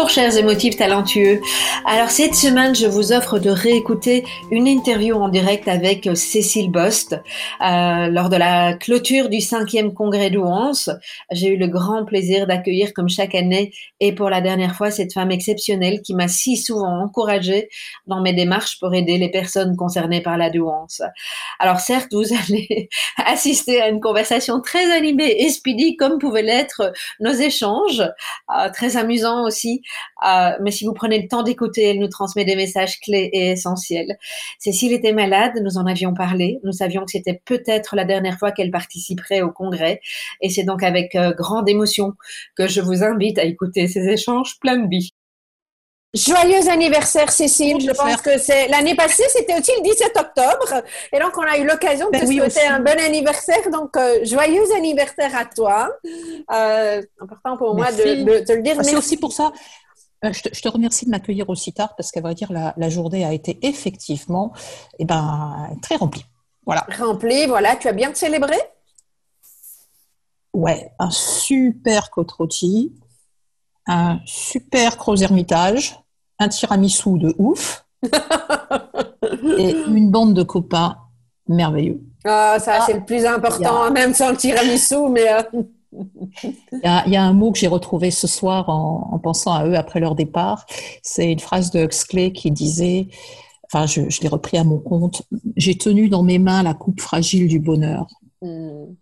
Bonjour chers émotifs talentueux. Alors cette semaine, je vous offre de réécouter une interview en direct avec Cécile Bost euh, lors de la clôture du cinquième congrès d'Ouance. J'ai eu le grand plaisir d'accueillir comme chaque année et pour la dernière fois cette femme exceptionnelle qui m'a si souvent encouragée dans mes démarches pour aider les personnes concernées par la douance. Alors certes, vous allez assister à une conversation très animée et speedy comme pouvaient l'être nos échanges, euh, très amusants aussi. Euh, mais si vous prenez le temps d'écouter, elle nous transmet des messages clés et essentiels. Cécile était malade, nous en avions parlé. Nous savions que c'était peut-être la dernière fois qu'elle participerait au congrès. Et c'est donc avec euh, grande émotion que je vous invite à écouter ces échanges pleins de vie. Joyeux anniversaire Cécile, je pense que c'est l'année passée, c'était aussi le 17 octobre et donc on a eu l'occasion de ben te souhaiter un bon anniversaire, donc euh, joyeux anniversaire à toi. Euh, important pour moi de, te le dire. C'est aussi pour ça. Euh, je te, remercie de m'accueillir aussi tard parce qu'à vrai dire, la, journée a été effectivement eh ben, très remplie. Voilà. Remplie, voilà. Tu as bien célébré? Ouais, un super côte rôti, un super gros ermitage, un tiramisu de ouf et une bande de copains merveilleux. Ah, ça, ah, c'est le plus important, même sans le tiramisu, mais. Euh, il, y a, un mot que j'ai retrouvé ce soir en, pensant à eux après leur départ. C'est une phrase de Huxley qui disait, enfin, je, l'ai repris à mon compte, j'ai tenu dans mes mains la coupe fragile du bonheur. Hmm.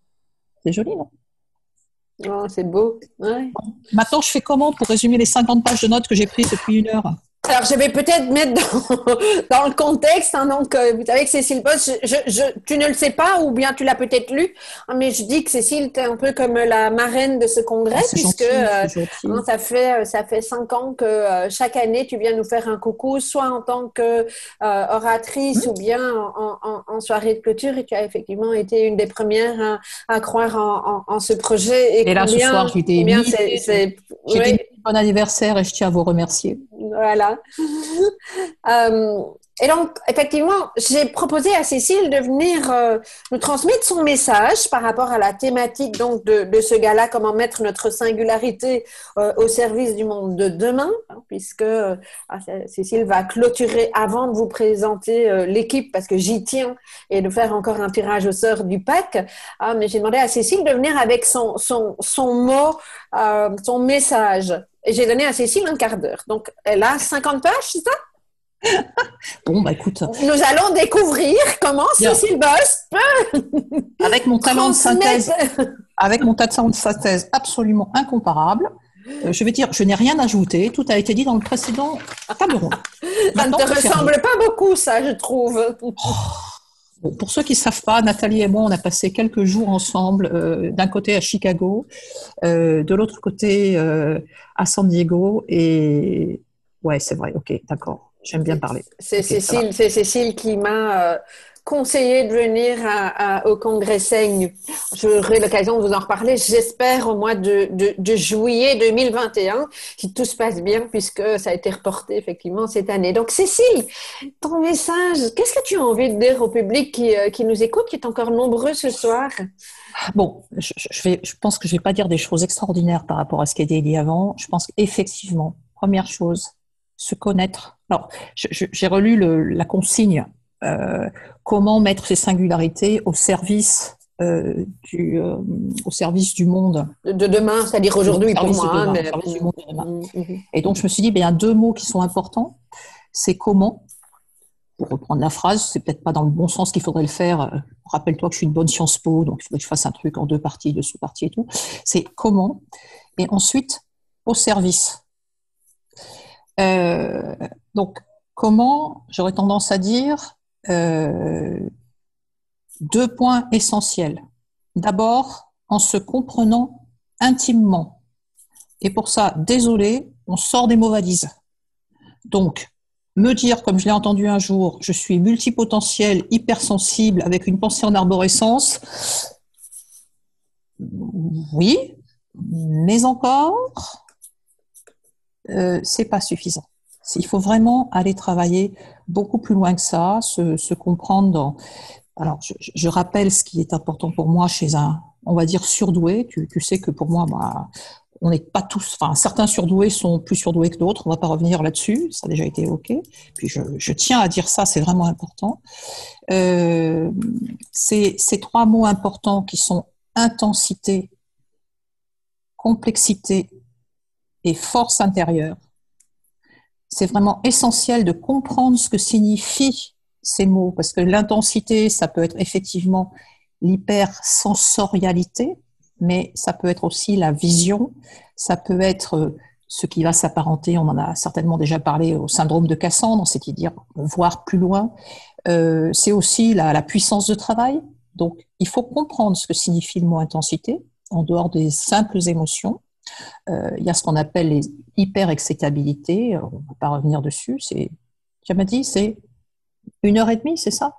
C'est joli, non? Oh, c'est beau. Maintenant, je fais comment pour résumer les 50 pages de notes que j'ai prises depuis une heure? Alors, je vais peut-être mettre dans, le contexte. Hein, donc, euh, vous savez que Cécile Post, je, tu ne le sais pas ou bien tu l'as peut-être lu, hein, mais je dis que Cécile, tu es un peu comme la marraine de ce congrès, ah, puisque euh, hein, ça, fait, euh, ça fait cinq ans que chaque année, tu viens nous faire un coucou, soit en tant que oratrice ou bien en, soirée de clôture, et tu as effectivement été une des premières à, croire en, ce projet. Et, là, ce soir, j'ai été bon anniversaire et je tiens à vous remercier. Voilà. Euh, et donc, effectivement, j'ai proposé à Cécile de venir euh, nous transmettre son message par rapport à la thématique donc de, de ce gala, comment mettre notre singularité euh, au service du monde de demain, hein, puisque ah, Cécile va clôturer avant de vous présenter l'équipe, parce que j'y tiens, et de faire encore un tirage au sort du pack. Ah, mais j'ai demandé à Cécile de venir avec son, son, son mot, son message. J'ai donné à Cécile un quart d'heure. Donc, elle a 50 pages, c'est ça? Bon, bah écoute. Nous allons découvrir comment Cécile Boss peut. Avec mon talent de synthèse. Avec mon talent de synthèse absolument incomparable. Euh, je vais dire, je n'ai rien ajouté. Tout a été dit dans le précédent table ronde. ça ne te ressemble pas beaucoup, ça, je trouve. Oh pour ceux qui ne savent pas, Nathalie et moi, on a passé quelques jours ensemble, euh, d'un côté à Chicago, euh, de l'autre côté euh, à San Diego. Et ouais, c'est vrai, ok, d'accord, j'aime bien parler. C'est Cécile, Cécile qui m'a conseillé de venir au congrès Seigne. J'aurai l'occasion de vous en reparler, j'espère, au mois de, juillet 2021, si tout se passe bien, puisque ça a été reporté effectivement cette année. Donc, Cécile, ton message, qu'est-ce que tu as envie de dire au public qui, euh, qui nous écoute, qui est encore nombreux ce soir? Bon, je, pense que je ne vais pas dire des choses extraordinaires par rapport à ce qui a été dit avant. Je pense qu'effectivement, première chose, se connaître. Alors, j'ai relu la consigne comment mettre ces singularités au service euh, du, euh, au service du monde. De demain, c'est-à-dire aujourd'hui pour moi. Mais... du monde de demain. Mm. Et donc, je me suis dit, ben, il y a deux mots qui sont importants. C'est comment pour reprendre la phrase, c'est peut-être pas dans le bon sens qu'il faudrait le faire. Euh, rappelle-toi que je suis une bonne Sciences Po, donc il faudrait que je fasse un truc en deux parties, deux sous-parties et tout. C'est comment. Et ensuite, au service. Euh, donc, comment, j'aurais tendance à dire, euh, deux points essentiels. D'abord, en se comprenant intimement. Et pour ça, désolé, on sort des mots valises. Donc, me dire, comme je l'ai entendu un jour, je suis multipotentiel, hypersensible, avec une pensée en arborescence, oui, mais encore, euh, c'est pas suffisant. Il faut vraiment aller travailler beaucoup plus loin que ça, se, comprendre dans. Alors, je, rappelle ce qui est important pour moi chez un, on va dire surdoué. Tu, sais que pour moi, bah, on n'est pas tous, enfin certains surdoués sont plus surdoués que d'autres, on ne va pas revenir là-dessus, ça a déjà été évoqué. Puis je, tiens à dire ça, c'est vraiment important. Euh, ces, trois mots importants qui sont intensité, complexité et force intérieure, c'est vraiment essentiel de comprendre ce que signifient ces mots, parce que l'intensité, ça peut être effectivement l'hypersensorialité, mais ça peut être aussi la vision, ça peut être euh, ce qui va s'apparenter, on en a certainement déjà parlé, au syndrome de Cassandre, c'est-à-dire voir plus loin. Euh, c'est aussi la, puissance de travail. Donc, il faut comprendre ce que signifie le mot intensité, en dehors des simples émotions. Euh, il y a ce qu'on appelle les hyper-excitabilités, on ne va pas revenir dessus. C'est, tu m'as dit, c'est une heure et demie, c'est ça?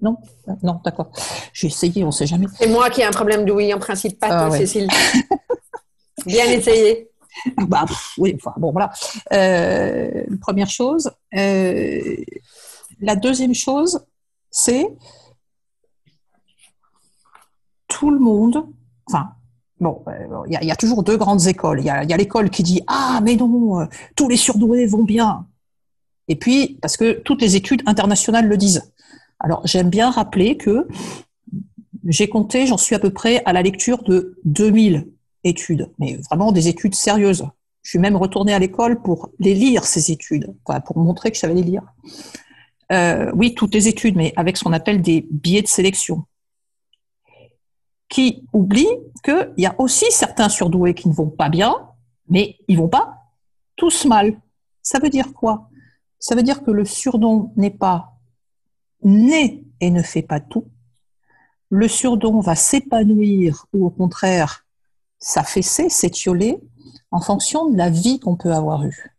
Non? Non, d'accord. J'ai essayé, on ne sait jamais. C'est moi qui ai un problème de oui, en principe, pas toi, ah Cécile. Bien essayé. Bah, oui, enfin, bon, voilà. Euh, première chose. Euh, la deuxième chose, c'est tout le monde, enfin, bon, euh, il y, a toujours deux grandes écoles. Il y a, l'école qui dit Ah, mais non, tous les surdoués vont bien. Et puis, parce que toutes les études internationales le disent. Alors, j'aime bien rappeler que j'ai compté, j'en suis à peu près à la lecture de 2000 études, mais vraiment des études sérieuses. Je suis même retournée à l'école pour les lire, ces études, pour montrer que je savais les lire. Euh, oui, toutes les études, mais avec ce qu'on appelle des biais de sélection, qui oublient qu'il y a aussi certains surdoués qui ne vont pas bien, mais ils vont pas tous mal. Ça veut dire quoi? Ça veut dire que le surdon n'est pas né et ne fait pas tout. Le surdon va s'épanouir ou au contraire s'affaisser, s'étioler en fonction de la vie qu'on peut avoir eue.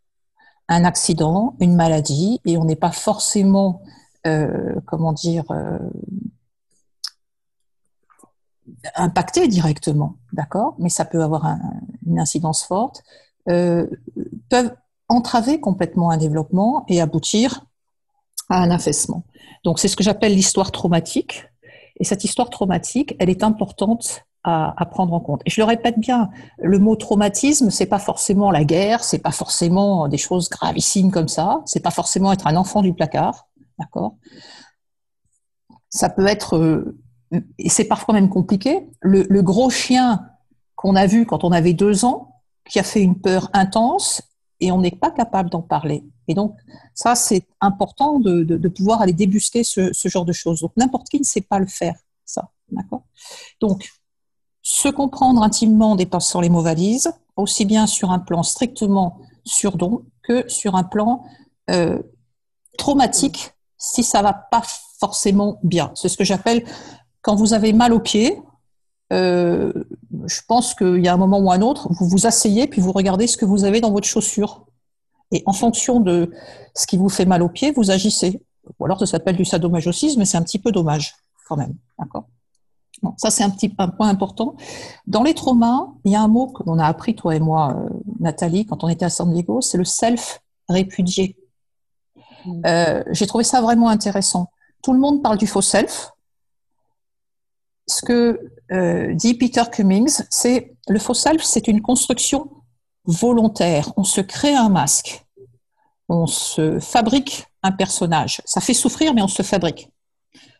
Un accident, une maladie, et on n'est pas forcément, euh, comment dire, euh, impacté directement, d'accord? Mais ça peut avoir une incidence forte, euh, peuvent entraver complètement un développement et aboutir à un affaissement. Donc c'est ce que j'appelle l'histoire traumatique. Et cette histoire traumatique, elle est importante à, à, prendre en compte. Et je le répète bien, le mot traumatisme, c'est pas forcément la guerre, c'est pas forcément des choses gravissimes comme ça, c'est pas forcément être un enfant du placard, d'accord? Ça peut être, euh, et c'est parfois même compliqué, le, gros chien qu'on a vu quand on avait deux ans, qui a fait une peur intense, et on n'est pas capable d'en parler. Et donc, ça, c'est important de, pouvoir aller débusquer ce, genre de choses. Donc, n'importe qui ne sait pas le faire, ça. D'accord? Donc, se comprendre intimement en dépassant les mots valises, aussi bien sur un plan strictement surdon que sur un plan euh, traumatique, si ça va pas forcément bien. C'est ce que j'appelle quand vous avez mal aux pieds. Euh, je pense qu'il y a un moment ou un autre, vous vous asseyez puis vous regardez ce que vous avez dans votre chaussure. Et en fonction de ce qui vous fait mal aux pieds, vous agissez. Ou alors ça s'appelle du sadomasochisme, mais c'est un petit peu dommage quand même. D'accord? Ça, c'est un petit un point important. Dans les traumas, il y a un mot qu'on a appris, toi et moi, euh, Nathalie, quand on était à San Diego, c'est le self-répudié. Mm. Euh, J'ai trouvé ça vraiment intéressant. Tout le monde parle du faux self. Ce que euh, dit Peter Cummings, c'est le faux self, c'est une construction volontaire. On se crée un masque. On se fabrique un personnage. Ça fait souffrir, mais on se fabrique.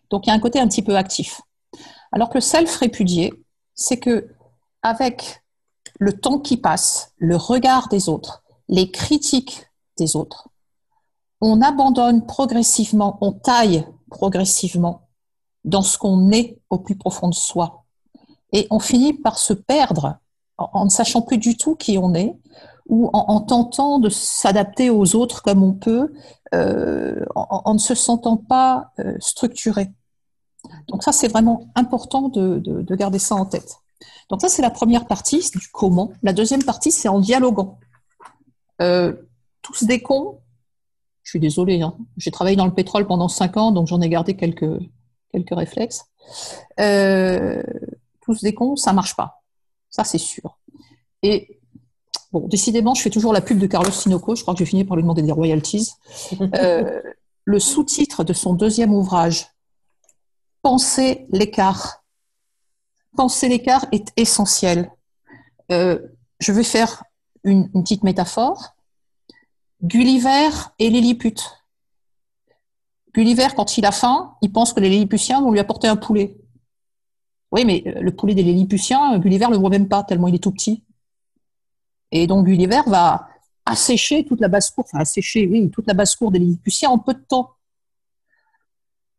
Donc il y a un côté un petit peu actif. Alors que le self répudié, c'est que avec le temps qui passe, le regard des autres, les critiques des autres, on abandonne progressivement, on taille progressivement dans ce qu'on est au plus profond de soi. Et on finit par se perdre en, ne sachant plus du tout qui on est ou en, tentant de s'adapter aux autres comme on peut, euh, en, ne se sentant pas euh, structuré. Donc ça, c'est vraiment important de, de, garder ça en tête. Donc ça, c'est la première partie du comment. La deuxième partie, c'est en dialoguant. Euh, tous des cons, je suis désolée, hein. j'ai travaillé dans le pétrole pendant cinq ans, donc j'en ai gardé quelques, quelques réflexes. Euh, tous des cons, ça marche pas. Ça, c'est sûr. Et bon, décidément, je fais toujours la pub de Carlos Sinoco. Je crois que j'ai fini par lui demander des royalties. Euh, le sous-titre de son deuxième ouvrage, Penser l'écart. Penser l'écart est essentiel. Euh, je vais faire une, une petite métaphore. Gulliver et Lilliput. Gulliver, quand il a faim, il pense que les Lilliputiens vont lui apporter un poulet. Oui, mais euh, le poulet des Lilliputiens, Gulliver ne le voit même pas, tellement il est tout petit. Et donc Gulliver va assécher toute la basse-cour, enfin assécher, oui, toute la basse-cour des Lilliputiens en peu de temps.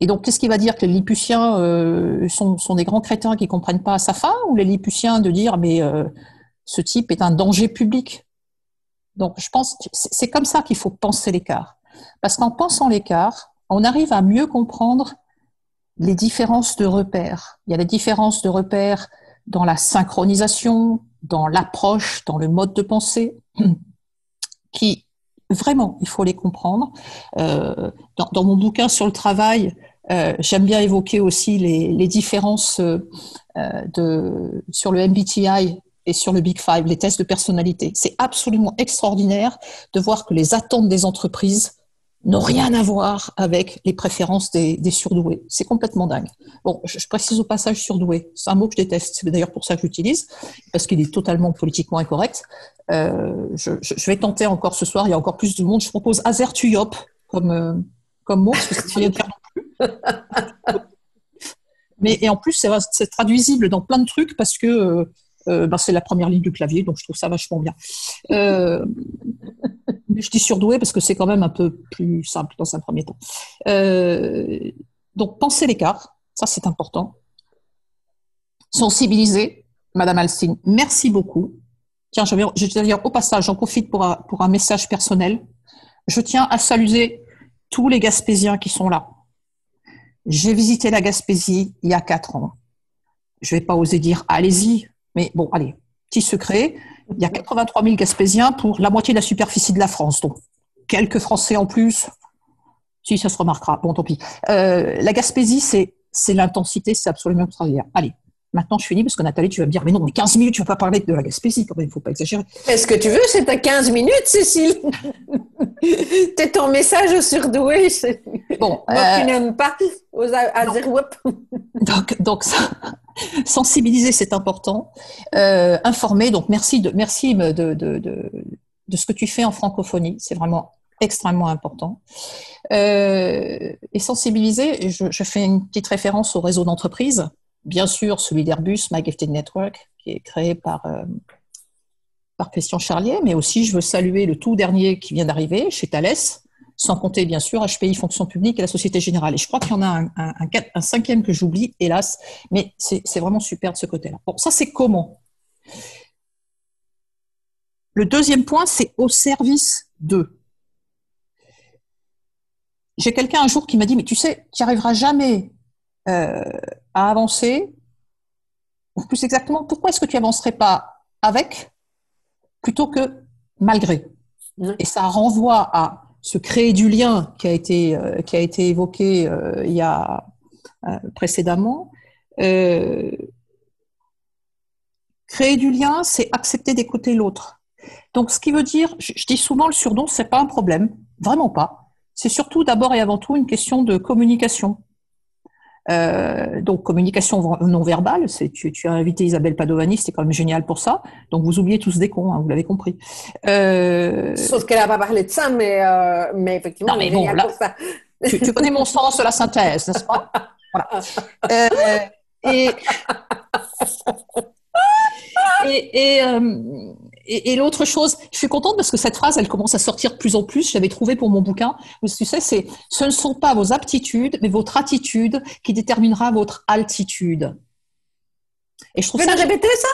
Et donc, qu'est-ce qu'il va dire Que les Lilliputiens euh, sont, des grands crétins qui ne comprennent pas sa faim Ou les Lilliputiens de dire, mais euh, ce type est un danger public? Donc, je pense c'est comme ça qu'il faut penser l'écart. Parce qu'en pensant l'écart, on arrive à mieux comprendre les différences de repères. Il y a les différences de repères dans la synchronisation, dans l'approche, dans le mode de pensée, qui vraiment, il faut les comprendre. Euh, dans, mon bouquin sur le travail, euh, j'aime bien évoquer aussi les, différences euh, sur le MBTI et sur le Big Five, les tests de personnalité. C'est absolument extraordinaire de voir que les attentes des entreprises n'ont rien à voir avec les préférences des, surdoués. C'est complètement dingue. Bon, je, précise au passage surdoué. C'est un mot que je déteste. C'est d'ailleurs pour ça que j'utilise, parce qu'il est totalement politiquement incorrect. Euh, je, vais tenter encore ce soir. Il y a encore plus de monde. Je propose azertuyop comme, euh, comme mot, parce que c'est. Mais et en plus, c'est traduisible dans plein de trucs parce que euh, euh, ben, c'est la première ligne du clavier, donc je trouve ça vachement bien. Euh, je dis surdoué parce que c'est quand même un peu plus simple dans un premier temps. Euh, donc, penser l'écart, ça c'est important. Sensibiliser, Madame Alstine, merci beaucoup. Tiens, je vais, je vais dire au passage, j'en profite pour un, pour un message personnel. Je tiens à saluer tous les Gaspésiens qui sont là. J'ai visité la Gaspésie il y a quatre ans. Je vais pas oser dire allez-y, mais bon, allez, petit secret, il y a 83 000 Gaspésiens pour la moitié de la superficie de la France. Donc, quelques Français en plus. Si, ça se remarquera. Bon, tant pis. Euh, la Gaspésie, c'est, c'est l'intensité, c'est absolument extraordinaire. Allez, maintenant je finis parce que Nathalie, tu vas me dire, mais non, mais 15 minutes, tu ne vas pas parler de la Gaspésie quand même, il ne faut pas exagérer. Est-ce que tu veux C'est à 15 minutes, Cécile? T'es ton message surdoué. Bon, Moi, tu euh, n'aimes pas aux donc, donc ça, sensibiliser, c'est important. Euh, informer, donc merci de, merci de, de, de, ce que tu fais en francophonie. C'est vraiment extrêmement important. Euh, et sensibiliser, je, fais une petite référence au réseau d'entreprise. Bien sûr, celui d'Airbus, My Gifted Network, qui est créé par, euh, par Christian Charlier, mais aussi je veux saluer le tout dernier qui vient d'arriver chez Thales, sans compter bien sûr HPI Fonction publique et la Société Générale. Et je crois qu'il y en a un, un, cinquième que j'oublie, hélas, mais c'est vraiment super de ce côté-là. Bon, ça c'est comment? Le deuxième point, c'est au service de. J'ai quelqu'un un jour qui m'a dit, mais tu sais, tu n'y arriveras jamais euh, à avancer. Ou plus exactement, pourquoi est-ce que tu avancerais pas avec plutôt que malgré? Et ça renvoie à se créer du lien qui a été, euh, qui a été évoqué euh, il y a euh, précédemment. créer du lien, c'est accepter d'écouter l'autre. Donc, ce qui veut dire, je, dis souvent le surdon, c'est pas un problème, vraiment pas. C'est surtout d'abord et avant tout une question de communication. Euh, donc communication non verbale, c'est tu, tu, as invité Isabelle Padovani, c'était quand même génial pour ça. Donc vous oubliez tous des cons, hein, vous l'avez compris. Euh... Sauf qu'elle n'a pas parlé de ça, mais, euh, mais effectivement, non, mais bon, là, pour ça. Tu, tu, connais mon sens de la synthèse, n'est-ce pas? Voilà. Et et, et, et, l'autre chose, je suis contente parce que cette phrase, elle commence à sortir de plus en plus. Je l'avais trouvée pour mon bouquin. Tu sais, c'est ce ne sont pas vos aptitudes, mais votre attitude qui déterminera votre altitude. Et je trouve ça. répéter ça?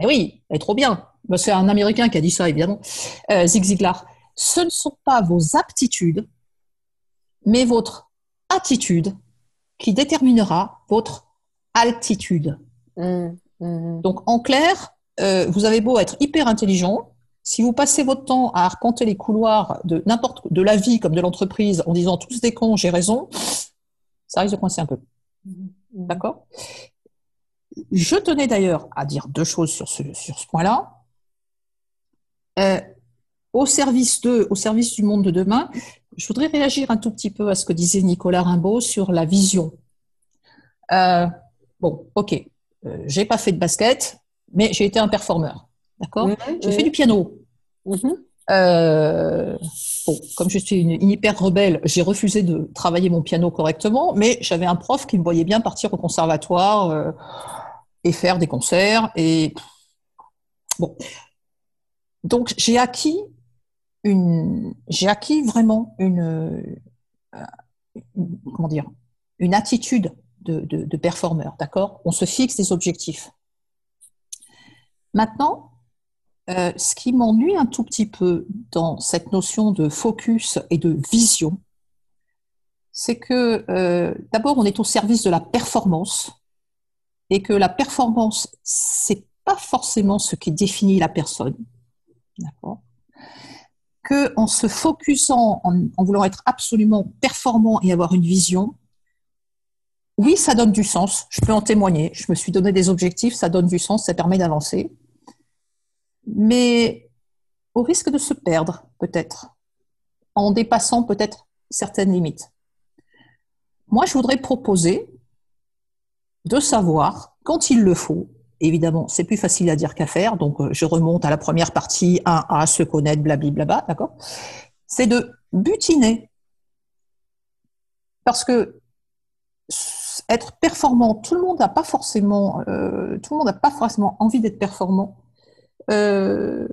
Eh Oui, elle est trop bien. Ben, c'est un Américain qui a dit ça, évidemment. Euh, Zig Ziglar. Ce ne sont pas vos aptitudes, mais votre attitude qui déterminera votre altitude. Mmh, mmh. Donc, en clair, euh, vous avez beau être hyper intelligent, si vous passez votre temps à arpenter les couloirs de n'importe de la vie comme de l'entreprise en disant tous des cons, j'ai raison, ça risque de coincer un peu. Mmh. D'accord? Je tenais d'ailleurs à dire deux choses sur ce, sur ce point-là. Euh, au service de, au service du monde de demain, je voudrais réagir un tout petit peu à ce que disait Nicolas Rimbaud sur la vision. Euh, bon, ok, euh, j'ai pas fait de basket, mais j'ai été un performeur. D'accord? J'ai fait du piano. Mhm. Euh, bon, comme je suis une, hyper rebelle, j'ai refusé de travailler mon piano correctement, mais j'avais un prof qui me voyait bien partir au conservatoire euh, et faire des concerts. Et bon, donc j'ai acquis une, j'ai acquis vraiment une, euh, comment dire, une attitude de, de, de performeur. D'accord? On se fixe des objectifs. Maintenant, euh, ce qui m'ennuie un tout petit peu dans cette notion de focus et de vision, c'est que euh, d'abord on est au service de la performance et que la performance c'est pas forcément ce qui définit la personne, d'accord? Que en se focusant, en, en voulant être absolument performant et avoir une vision, oui, ça donne du sens. Je peux en témoigner. Je me suis donné des objectifs, ça donne du sens, ça permet d'avancer mais au risque de se perdre peut-être, en dépassant peut-être certaines limites. Moi, je voudrais proposer de savoir, quand il le faut, évidemment, c'est plus facile à dire qu'à faire, donc euh, je remonte à la première partie, 1 à se connaître, blablabla, d'accord? C'est de butiner. Parce que être performant, tout le monde n'a pas forcément, euh, tout le monde n'a pas forcément envie d'être performant euh,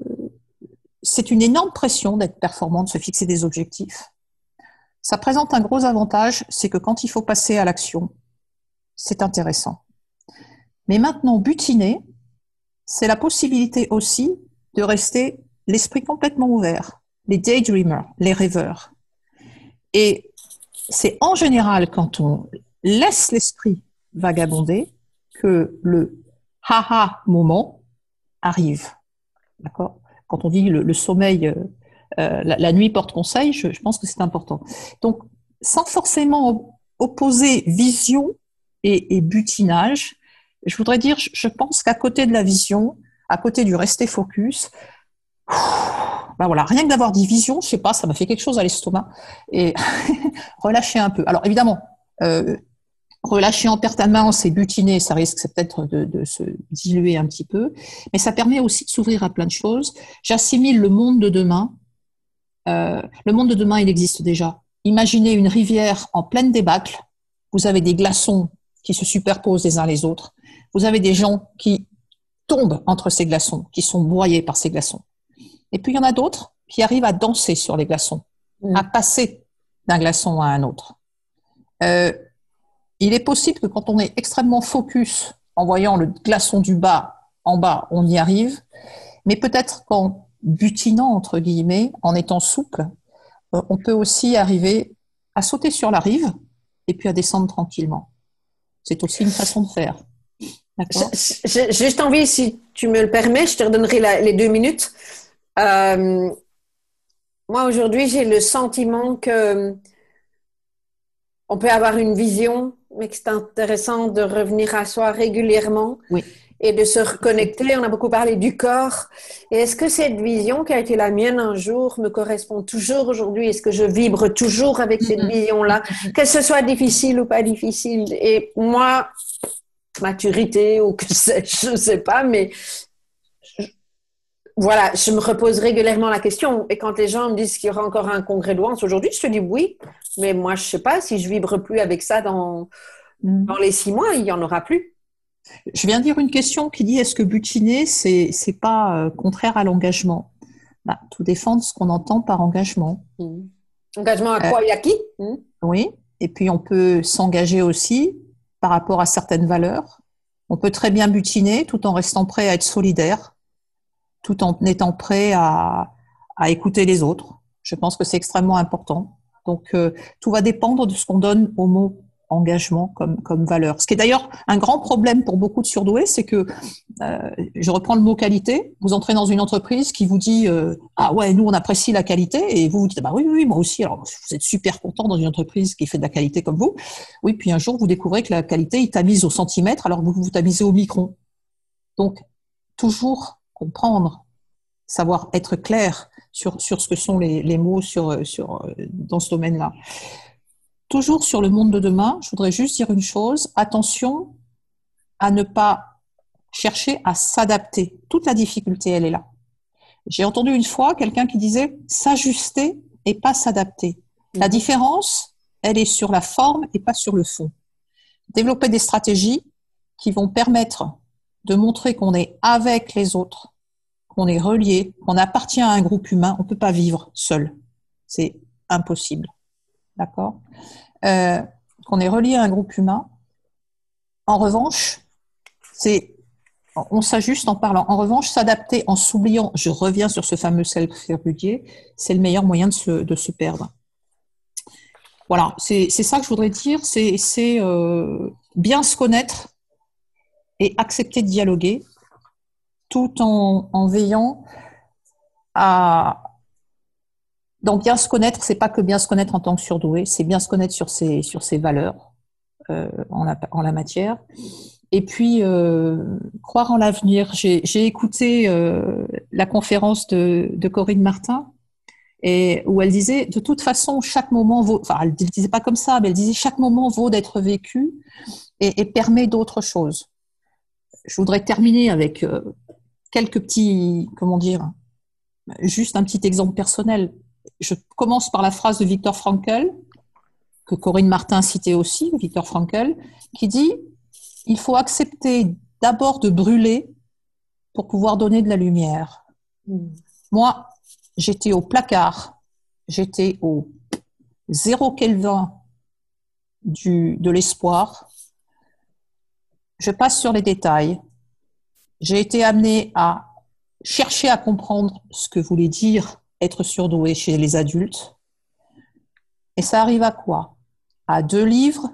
c'est une énorme pression d'être performant, de se fixer des objectifs. Ça présente un gros avantage, c'est que quand il faut passer à l'action, c'est intéressant. Mais maintenant, butiner, c'est la possibilité aussi de rester l'esprit complètement ouvert, les daydreamers, les rêveurs. Et c'est en général quand on laisse l'esprit vagabonder que le haha moment arrive. D'accord? Quand on dit le, sommeil, euh, euh, la, nuit porte conseil, je, pense que c'est important. Donc, sans forcément opposer vision et, butinage, je voudrais dire, je, pense qu'à côté de la vision, à côté du rester focus, ben voilà, rien que d'avoir dit vision, je sais pas, ça m'a fait quelque chose à l'estomac et relâcher un peu. Alors évidemment, euh, relâcher en permanence et butiner, ça risque peut-être de, se diluer un petit peu, mais ça permet aussi de s'ouvrir à plein de choses. J'assimile le monde de demain. Euh, le monde de demain, il existe déjà. Imaginez une rivière en pleine débâcle. Vous avez des glaçons qui se superposent les uns les autres. Vous avez des gens qui tombent entre ces glaçons, qui sont broyés par ces glaçons. Et puis il y en a d'autres qui arrivent à danser sur les glaçons, mmh. à passer d'un glaçon à un autre. Euh, il est possible que quand on est extrêmement focus en voyant le glaçon du bas en bas, on y arrive, mais peut-être qu'en butinant, entre guillemets, en étant souple, euh, on peut aussi arriver à sauter sur la rive et puis à descendre tranquillement. C'est aussi une façon de faire. J'ai juste envie, si tu me le permets, je te redonnerai les deux minutes. Euh, moi, aujourd'hui, j'ai le sentiment que on peut avoir une vision mais que c'est intéressant de revenir à soi régulièrement et de se reconnecter. On a beaucoup parlé du corps. Et est-ce que cette vision qui a été la mienne un jour me correspond toujours aujourd'hui? Est-ce que je vibre toujours avec cette mm-hmm. vision-là? Que ce soit difficile ou pas difficile. Et moi, maturité ou que sais-je, je ne sais pas, mais voilà, je me repose régulièrement la question. Et quand les gens me disent qu'il y aura encore un congrès de aujourd'hui, je te dis oui. Mais moi, je sais pas si je vibre plus avec ça dans, mm. dans les six mois, il y en aura plus. Je viens de dire une question qui dit est-ce que butiner, c'est c'est pas euh, contraire à l'engagement? Bah, Tout dépend de ce qu'on entend par engagement. Mmh. Engagement à quoi et à qui? Mmh. Oui, et puis on peut s'engager aussi par rapport à certaines valeurs. On peut très bien butiner tout en restant prêt à être solidaire, tout en étant prêt à, à écouter les autres. Je pense que c'est extrêmement important. Donc, euh, tout va dépendre de ce qu'on donne au mot engagement comme, comme valeur. Ce qui est d'ailleurs un grand problème pour beaucoup de surdoués, c'est que, euh, je reprends le mot qualité, vous entrez dans une entreprise qui vous dit euh, Ah ouais, nous on apprécie la qualité, et vous vous dites Bah oui, oui, moi aussi, alors vous êtes super content dans une entreprise qui fait de la qualité comme vous. Oui, puis un jour vous découvrez que la qualité est tamise au centimètre alors que vous vous tamisez au micron. Donc, toujours comprendre, savoir être clair sur, sur ce que sont les, les mots sur, sur, dans ce domaine-là. Toujours sur le monde de demain, je voudrais juste dire une chose. Attention à ne pas chercher à s'adapter. Toute la difficulté, elle est là. J'ai entendu une fois quelqu'un qui disait s'ajuster et pas s'adapter. La mhm. différence, elle est sur la forme et pas sur le fond. Développer des stratégies qui vont permettre de montrer qu'on est avec les autres, qu'on est relié, qu'on appartient à un groupe humain. On ne peut pas vivre seul. C'est impossible. D'accord? Euh, Qu'on est relié à un groupe humain. En revanche, c'est on s'ajuste en parlant. En revanche, s'adapter en s'oubliant, je reviens sur ce fameux self-verbudier, c'est le meilleur moyen de se, de se perdre. Voilà, c'est ça que je voudrais dire, c'est euh, bien se connaître et accepter de dialoguer tout en, en veillant à, donc bien se connaître, c'est pas que bien se connaître en tant que surdoué, c'est bien se connaître sur ses sur ses valeurs euh, en, la, en la matière. Et puis euh, croire en l'avenir. J'ai écouté euh, la conférence de, de, Corinne Martin et où elle disait de toute façon chaque moment vaut. Enfin, elle disait pas comme ça, mais elle disait chaque moment vaut d'être vécu et, et permet d'autres choses. Je voudrais terminer avec euh, quelques petits comment dire juste un petit exemple personnel je commence par la phrase de Victor Frankl, que Corinne Martin citait aussi, Victor Frankl, qui dit Il faut accepter d'abord de brûler pour pouvoir donner de la lumière. Hmm. Moi, j'étais au placard, j'étais au zéro Kelvin du, de l'espoir. Je passe sur les détails. J'ai été amenée à chercher à comprendre ce que voulait dire être surdoué chez les adultes. Et ça arrive à quoi? À deux livres,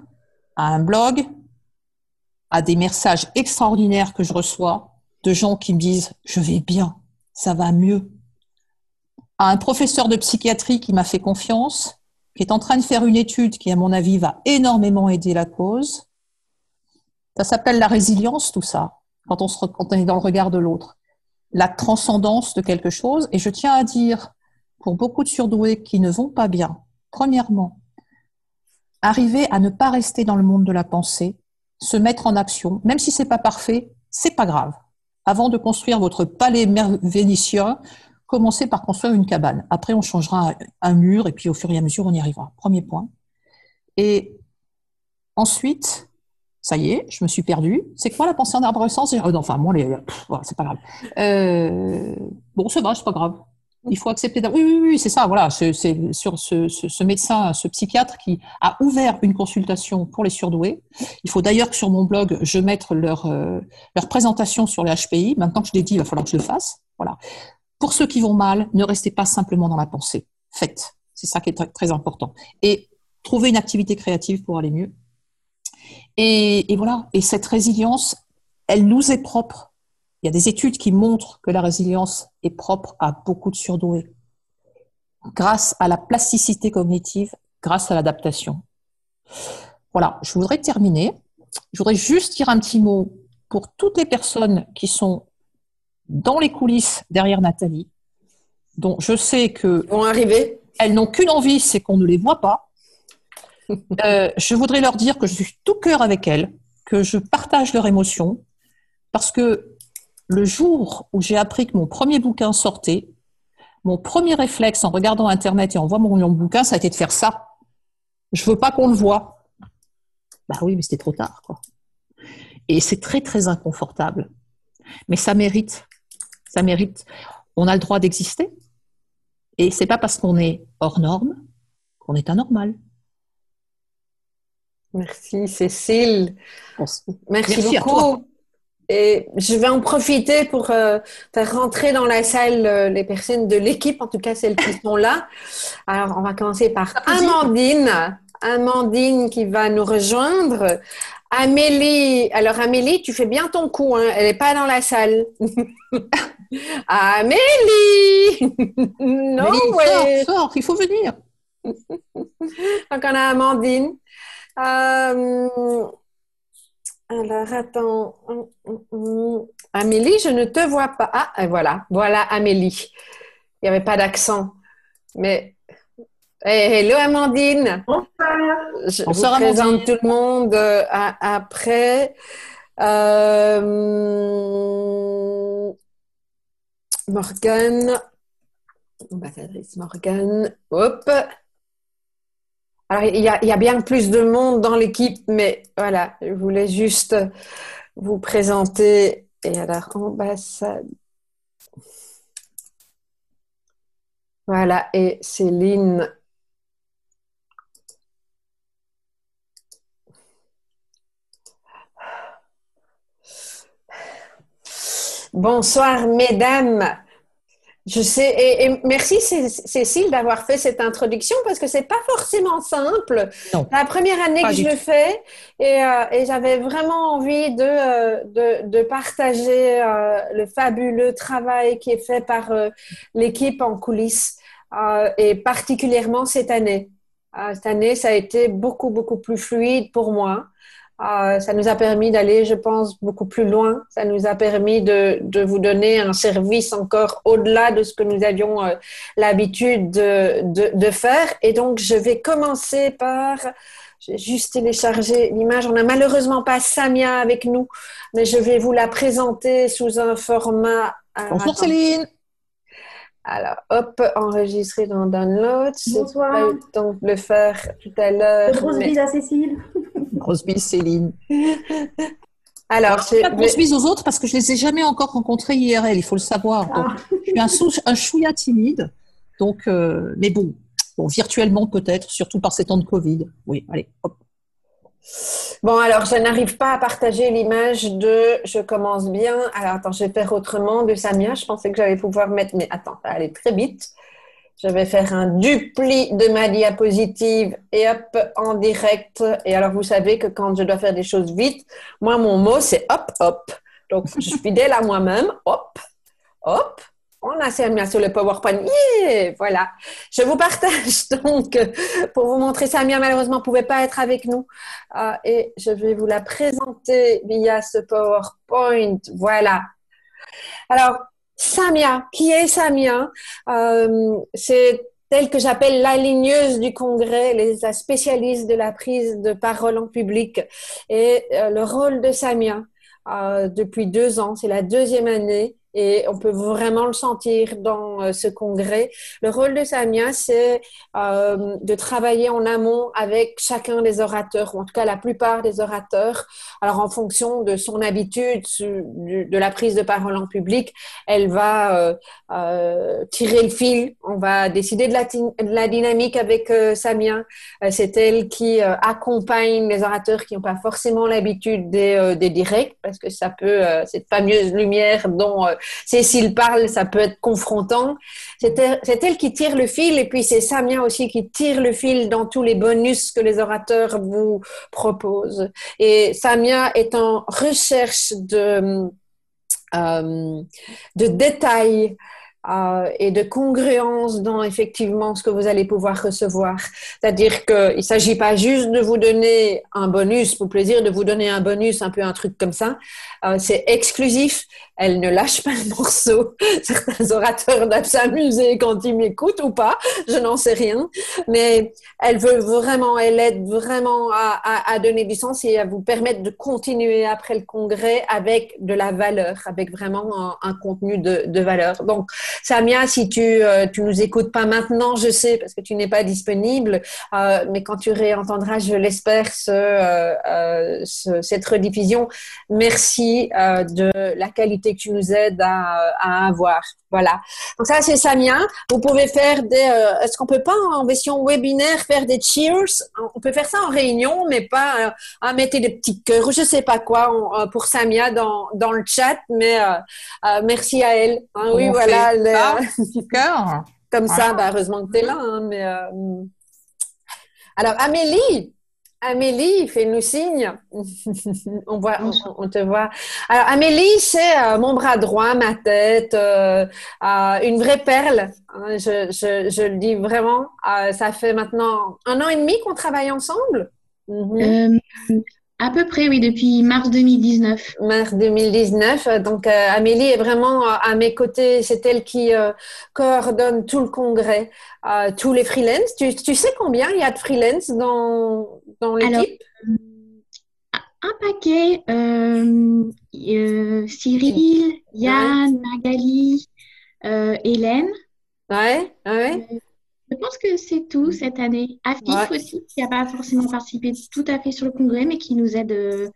à un blog, à des messages extraordinaires que je reçois de gens qui me disent je vais bien, ça va mieux. À un professeur de psychiatrie qui m'a fait confiance, qui est en train de faire une étude qui, à mon avis, va énormément aider la cause. Ça s'appelle la résilience, tout ça, quand on, est dans le regard de l'autre. La transcendance de quelque chose. Et je tiens à dire pour beaucoup de surdoués qui ne vont pas bien, premièrement, arriver à ne pas rester dans le monde de la pensée, se mettre en action, même si c'est pas parfait, c'est pas grave. Avant de construire votre palais vénitien, commencez par construire une cabane. Après, on changera un mur et puis au fur et à mesure, on y arrivera. Premier point. Et ensuite, ça y est, je me suis perdue. C'est quoi la pensée en arborescence? Euh, Enfin, moi, les... c'est pas grave. Euh, bon, c'est vrai, c'est pas grave il faut accepter. Oui, oui, oui, c'est ça. Voilà, c'est sur ce, médecin, ce psychiatre qui a ouvert une consultation pour les surdoués. Il faut d'ailleurs que sur mon blog, je mette leur euh, leur présentation sur les HPI. Maintenant que je l'ai dit, il va falloir que je le fasse. Voilà. Pour ceux qui vont mal, ne restez pas simplement dans la pensée. Faites. C'est ça qui est très, important. Et trouvez une activité créative pour aller mieux. Et, et voilà. Et cette résilience, elle nous est propre il y a des études qui montrent que la résilience est propre à beaucoup de surdoués, grâce à la plasticité cognitive, grâce à l'adaptation. Voilà, je voudrais terminer. Je voudrais juste dire un petit mot pour toutes les personnes qui sont dans les coulisses derrière Nathalie, dont je sais que vont arriver. Elles n'ont qu'une envie, c'est qu'on ne les voit pas. Euh, je voudrais leur dire que je suis tout cœur avec elles, que je partage leurs émotions, parce que le jour où j'ai appris que mon premier bouquin sortait, mon premier réflexe en regardant Internet et en voyant mon bouquin, ça a été de faire ça. Je veux pas qu'on le voie. Bah oui, mais c'était trop tard. Et c'est très, très inconfortable. Mais ça mérite. Ça mérite. On a le droit d'exister. Et c'est pas parce qu'on est hors norme qu'on est anormal. Merci Cécile. Merci, beaucoup. Et je vais en profiter pour euh, faire rentrer dans la salle euh, les personnes de l'équipe, en tout cas celles qui sont là. Alors, on va commencer par Amandine. Amandine qui va nous rejoindre. Amélie. Alors, Amélie, tu fais bien ton coup. Hein. Elle n'est pas dans la salle. Amélie Non, ouais. sors, il faut venir. Donc, on a Amandine. Euh, alors, attends. Amélie, je ne te vois pas. Ah, voilà. Voilà Amélie. Il n'y avait pas d'accent. Mais. hello Amandine. Bonsoir. Je vous présente tout le monde euh, après. Euh, Morgane. Ambassadrice Morgane. Hop. Alors, il y, a, bien plus de monde dans l'équipe, mais voilà, je voulais juste vous présenter. Et alors, ambassade. Voilà, et Céline. Bonsoir, mesdames. Je sais, et, merci Cécile d'avoir fait cette introduction parce que c'est pas forcément simple. La première année que je le fais et, euh, et j'avais vraiment envie de, euh, de, de, partager euh, le fabuleux travail qui est fait par l'équipe en coulisses et particulièrement cette année. cette année, ça a été beaucoup, beaucoup plus fluide pour moi. Euh, ça nous a permis d'aller, je pense, beaucoup plus loin. Ça nous a permis de, de vous donner un service encore au-delà de ce que nous avions euh, l'habitude de, de, de, faire. Et donc, je vais commencer par... J'ai juste téléchargé l'image. On n'a malheureusement pas Samia avec nous, mais je vais vous la présenter sous un format... Bonjour Céline alors, hop, enregistrer dans Download. Bonsoir. Pas eu le temps de le faire tout à l'heure. Grosse bise à Cécile. Grosse bise, Céline. Alors, je pas grosse bise aux autres parce que je les ai jamais encore rencontrés IRL, il faut le savoir. Ah. Je suis un, un chouïa timide. Donc, euh, mais bon, bon, virtuellement peut-être, surtout par ces temps de Covid. Oui, allez, hop. Bon, alors, je n'arrive pas à partager l'image de je commence bien. Alors, attends, je vais faire autrement de Samia. Je pensais que j'allais pouvoir mettre, mais attends, ça très vite. Je vais faire un dupli de ma diapositive et hop, en direct. Et alors, vous savez que quand je dois faire des choses vite, moi, mon mot, c'est hop, hop. Donc, je suis fidèle à moi-même. Hop, hop, on a Samia sur le PowerPoint. Yeah voilà. Je vous partage donc pour vous montrer Samia malheureusement ne pouvait pas être avec nous euh, et je vais vous la présenter via ce PowerPoint. Voilà. Alors Samia, qui est Samia? Euh, C'est telle que j'appelle l'aligneuse du congrès, les spécialistes de la prise de parole en public. Et euh, le rôle de Samia, depuis deux ans, c'est la deuxième année, et on peut vraiment le sentir dans euh, ce congrès. Le rôle de Samia, c'est euh, de travailler en amont avec chacun des orateurs, ou en tout cas la plupart des orateurs. Alors en fonction de son habitude de la prise de parole en public, elle va euh, tirer le fil. On va décider de la, dynamique avec Samia. c'est elle qui accompagne les orateurs qui n'ont pas forcément l'habitude des, des directs, parce que ça peut, cette fameuse lumière dont Cécile parle, ça peut être confrontant. C'est elle qui tire le fil et puis c'est Samia aussi qui tire le fil dans tous les bonus que les orateurs vous proposent. Et Samia est en recherche de, euh, de détails euh, et de congruence dans effectivement ce que vous allez pouvoir recevoir. C'est-à-dire qu'il ne s'agit pas juste de vous donner un bonus pour plaisir, de vous donner un bonus, un peu un truc comme ça. Euh, c'est exclusif, elle ne lâche pas le morceau. Certains orateurs doivent s'amuser quand ils m'écoutent ou pas, je n'en sais rien. Mais elle veut vraiment, elle aide vraiment à, donner du sens et à vous permettre de continuer après le congrès avec de la valeur, avec vraiment un, contenu de, valeur. Donc, Samia, si tu, tu nous écoutes pas maintenant, je sais, parce que tu n'es pas disponible, mais quand tu réentendras, je l'espère, ce, ce, cette rediffusion, merci de la qualité que tu nous aides à avoir. Voilà. Donc ça, c'est Samia. Vous pouvez faire des... Euh, est-ce qu'on peut pas en version webinaire faire des cheers? On peut faire ça en réunion, mais pas à euh, mettre des petits cœurs ou je sais pas quoi euh, pour Samia dans, dans le chat. Mais merci à elle. Hein, oui, voilà. Les, cœur. Comme ça, bah, heureusement que tu es là. Hein, mais, alors, Amélie, Amélie, fais-nous signe. on, voit, on, te voit. Alors, Amélie, c'est euh, mon bras droit, ma tête, euh, euh, une vraie perle. Hein, je, le dis vraiment. ça fait maintenant un an et demi qu'on travaille ensemble. Mhm. À peu près, oui, depuis mars 2019. Mars 2019. Donc, euh, Amélie est vraiment euh, à mes côtés. C'est elle qui euh, coordonne tout le congrès, tous les freelances. Tu, tu, sais combien il y a de freelance dans, dans l'équipe? Un paquet. Cyril, Yann, Magali, Hélène. Ouais, ouais. Je pense que c'est tout cette année. Afif aussi, qui n'a pas forcément participé tout à fait sur le congrès, mais qui nous aide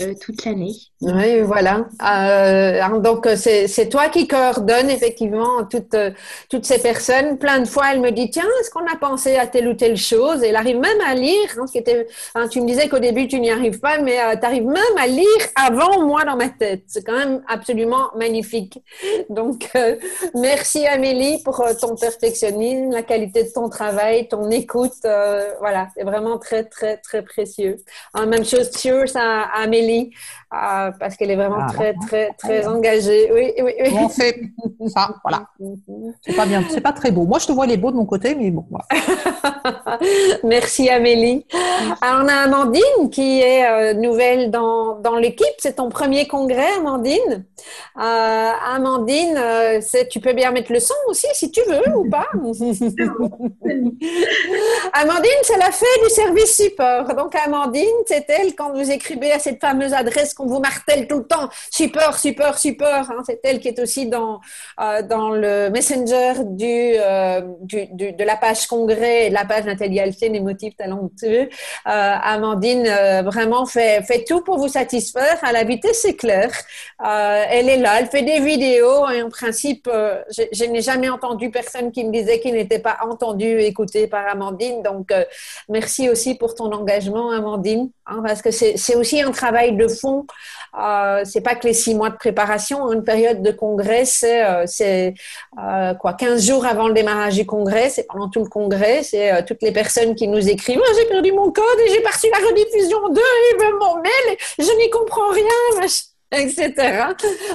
euh, euh, toute l'année. Oui, voilà. Euh, donc, c'est toi qui coordonne effectivement toutes, toutes ces personnes. Plein de fois, elle me dit, tiens, est-ce qu'on a pensé à telle ou telle chose? Elle arrive même à lire. Hein, ce hein, tu me disais qu'au début, tu n'y arrives pas, mais euh, tu arrives même à lire avant moi dans ma tête. C'est quand même absolument magnifique. Donc, euh, merci Amélie pour ton perfectionnisme, la qualité de ton travail, ton écoute. voilà, c'est vraiment très, très, très précieux. Hein, même chose, cheers à Amélie really ah, parce qu'elle est vraiment ah, très, très, très engagée. Oui, oui, oui. On fait ça, voilà. C'est pas bien, c'est pas très beau. Moi, je te vois les beaux de mon côté, mais bon. Merci Amélie. Alors, on a Amandine qui est euh, nouvelle dans, dans l'équipe. C'est ton premier congrès, Amandine. Euh, Amandine, euh, tu peux bien mettre le son aussi si tu veux ou pas? Amandine, c'est la fée du service support. Donc, Amandine, c'est elle quand vous écrivez à cette fameuse adresse qu'on vous martèle tout le temps, support, support. Hein, c'est elle qui est aussi dans, euh, dans le messenger euh, du, de la page congrès la page Nathalie Alcien, les motifs talentueux. Euh, Amandine vraiment fait, fait tout pour vous satisfaire. À la vitesse clair. elle est là, elle fait des vidéos en principe, je, n'ai jamais entendu personne qui me disait qu'il n'était pas entendu, écouté par Amandine. Donc, merci aussi pour ton engagement, Amandine, hein, parce que c'est aussi un travail de fond. Euh, c'est pas que les six mois de préparation. Une période de congrès, c'est euh, euh, quoi 15 jours avant le démarrage du congrès. C'est pendant tout le congrès. C'est toutes les personnes qui nous écrivent ah, j'ai perdu mon code et j'ai pas reçu la rediffusion 2 et mon mail. je n'y comprends rien. etc.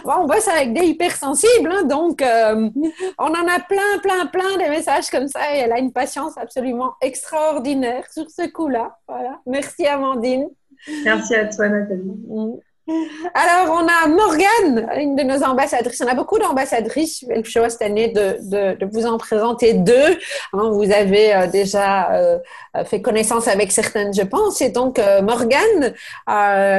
Bon, on bosse avec des hypersensibles, hein, donc on en a plein, plein, plein de messages comme ça et elle a une patience absolument extraordinaire sur ce coup-là. Voilà. Merci Amandine. Merci à toi, Nathalie. Alors, on a Morgane, une de nos ambassadrices. On a beaucoup d'ambassadrices. Je choix cette année de, vous en présenter deux. Hein, vous avez euh, déjà euh, fait connaissance avec certaines, je pense. Et donc, euh, Morgane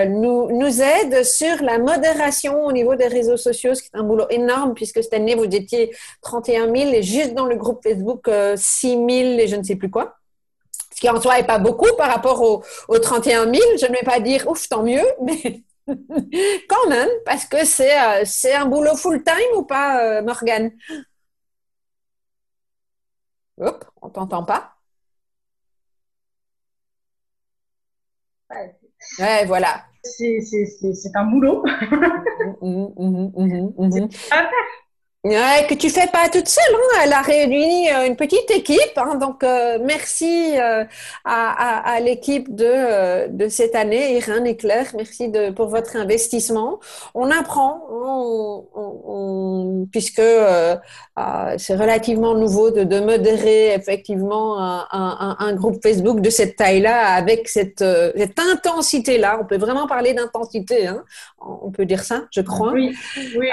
nous, aide sur la modération au niveau des réseaux sociaux, ce qui est un boulot énorme puisque cette année, vous étiez 31 000 et juste dans le groupe Facebook, 6 000 et je ne sais plus quoi ce qui en soi n'est pas beaucoup par rapport aux, 31 000. Je ne vais pas dire ouf, tant mieux, mais quand même, parce que c'est euh, c'est un boulot full-time ou pas, euh, Morgane? Hop, on t'entend pas. Ouais, voilà. C'est un boulot. Mmh, mmh, mmh, Ouais, que tu fais pas toute seule. Hein. Elle a réuni euh, une petite équipe. Hein. Donc, euh, merci euh, à, à, à l'équipe de, de cette année, Irène et Claire. Merci de, pour votre investissement. On apprend, on, on, puisque c'est relativement nouveau de, de modérer effectivement un, un, un, groupe Facebook de cette taille-là avec cette, cette intensité-là. On peut vraiment parler d'intensité. Hein. On peut dire ça, je crois. Oui. oui.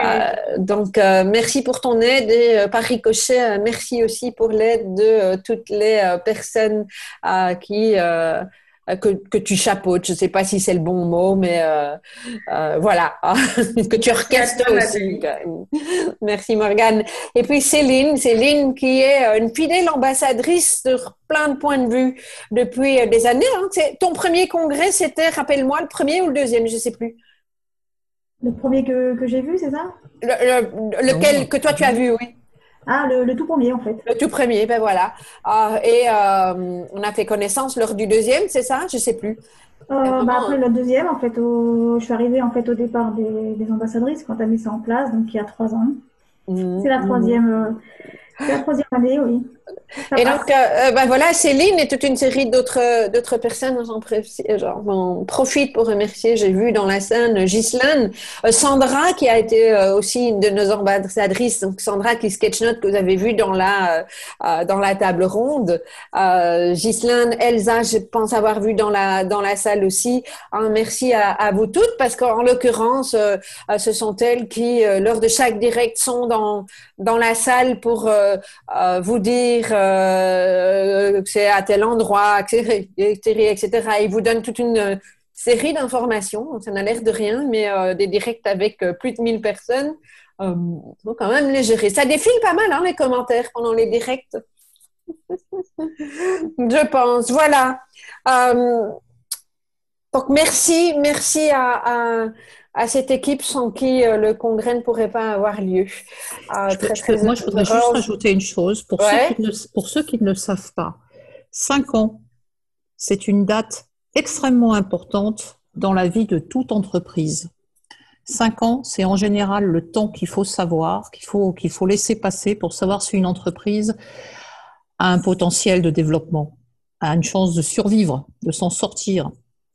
donc, merci pour ton aide et euh, par ricochet, euh, merci aussi pour l'aide de euh, toutes les personnes qui que, que, tu chapeautes. Je ne sais pas si c'est le bon mot, mais voilà, que tu orchestres aussi. Merci Morgane. Et puis Céline, Céline qui est une fidèle ambassadrice sur plein de points de vue depuis des années. Hein. Ton premier congrès, c'était, rappelle-moi, le premier ou le deuxième, je ne sais plus. Le premier que, que j'ai vu, c'est ça? Lequel que toi tu as vu, oui. Ah, le, tout premier, en fait. Le tout premier, ben voilà. Ah, et euh, on a fait connaissance lors du deuxième, c'est ça? Je sais plus. Euh, bah, après le deuxième, en fait, je suis arrivée en fait au départ des, des ambassadrices quand tu as mis ça en place, donc il y a trois ans. Mmh. c'est la troisième, euh, la troisième année, oui. Et donc, euh, ben voilà, Céline et toute une série d'autres d'autres personnes, j'en profite pour remercier. J'ai vu dans la scène Ghislaine, euh, Sandra qui a été euh, aussi une de nos ambassadrices, donc Sandra qui sketchnote que vous avez vu dans la dans la table ronde. Euh, Ghislaine, Elsa, je pense avoir vu dans la dans la salle aussi. Un merci à, à, vous toutes parce qu'en l'occurrence, ce sont elles qui, lors de chaque direct, sont dans dans la salle pour vous dire euh, c'est à tel endroit, etc.. Ils vous donnent toute une série d'informations. Ça n'a l'air de rien, mais euh, des directs avec euh, plus de 1000 personnes, euh, faut quand même les gérer. Ça défile pas mal, hein, les commentaires pendant les directs. Je pense. Voilà. Donc, merci, merci à à cette équipe sans qui euh, le congrès ne pourrait pas avoir lieu. Euh, moi, je voudrais juste rajouter une chose. Pour, ceux qui ne, pour ceux qui ne le savent pas, 5 ans, c'est une date extrêmement importante dans la vie de toute entreprise. 5 ans, c'est en général le temps qu'il faut savoir, qu'il faut, qu'il faut laisser passer pour savoir si une entreprise a un potentiel de développement, a une chance de survivre, de s'en sortir,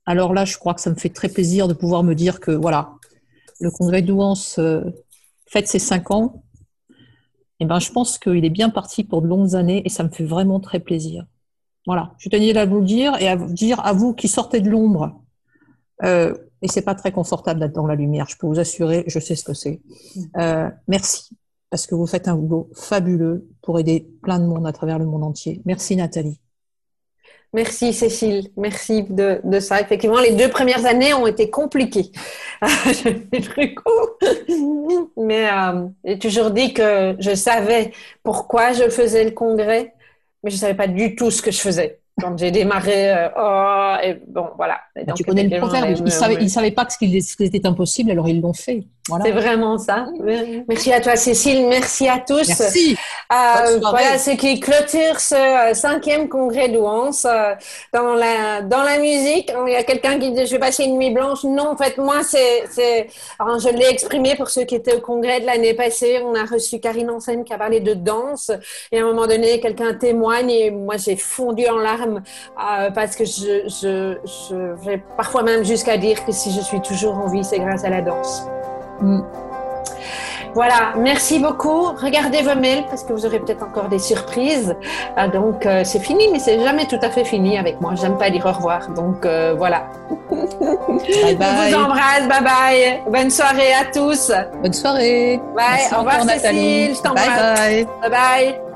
alors là, je crois que ça me fait très plaisir de pouvoir me dire que voilà, le congrès d'Ouance euh, fête ses cinq ans. Et eh ben, je pense qu'il est bien parti pour de longues années et ça me fait vraiment très plaisir. Voilà, je tenais à vous le dire et à vous dire à vous qui sortez de l'ombre. Euh, et c'est pas très confortable d'être dans la lumière, je peux vous assurer, je sais ce que c'est. Euh, merci parce que vous faites un boulot fabuleux pour aider plein de monde à travers le monde entier. Merci Nathalie. Merci Cécile, merci de, de, ça. Effectivement, les deux premières années ont été compliquées. Mais euh, j'ai toujours dit que je savais pourquoi je faisais le congrès, mais je ne savais pas du tout ce que je faisais quand j'ai démarré, euh, oh, et bon, voilà. Bah, tu connais le proverbe, ils ne savaient, savaient, pas que ce qui était impossible, alors ils l'ont fait. Voilà. C'est vraiment ça. Merci à toi, Cécile. Merci à tous. Merci. Euh, voilà ce qui clôture ce euh, cinquième congrès d'Ouance. Dans la dans la musique, il y a quelqu'un qui dit je vais passer une nuit blanche. Non, en fait, moi c'est c'est. je l'ai exprimé pour ceux qui étaient au congrès de l'année passée. On a reçu Karine Enseigne qui a parlé de danse et à un moment donné, quelqu'un témoigne et moi j'ai fondu en larmes euh, parce que je je je vais parfois même jusqu'à dire que si je suis toujours en vie, c'est grâce à la danse. Mm. Voilà, merci beaucoup. Regardez vos mails parce que vous aurez peut-être encore des surprises. Ah, donc euh, c'est fini, mais c'est jamais tout à fait fini avec moi. J'aime pas dire au revoir. Donc euh, voilà. Bye bye. Je vous embrasse. Bye bye. Bonne soirée à tous. Bonne soirée. Bye. au revoir Cécile. Je t'embrasse. Bye bye. Bye bye.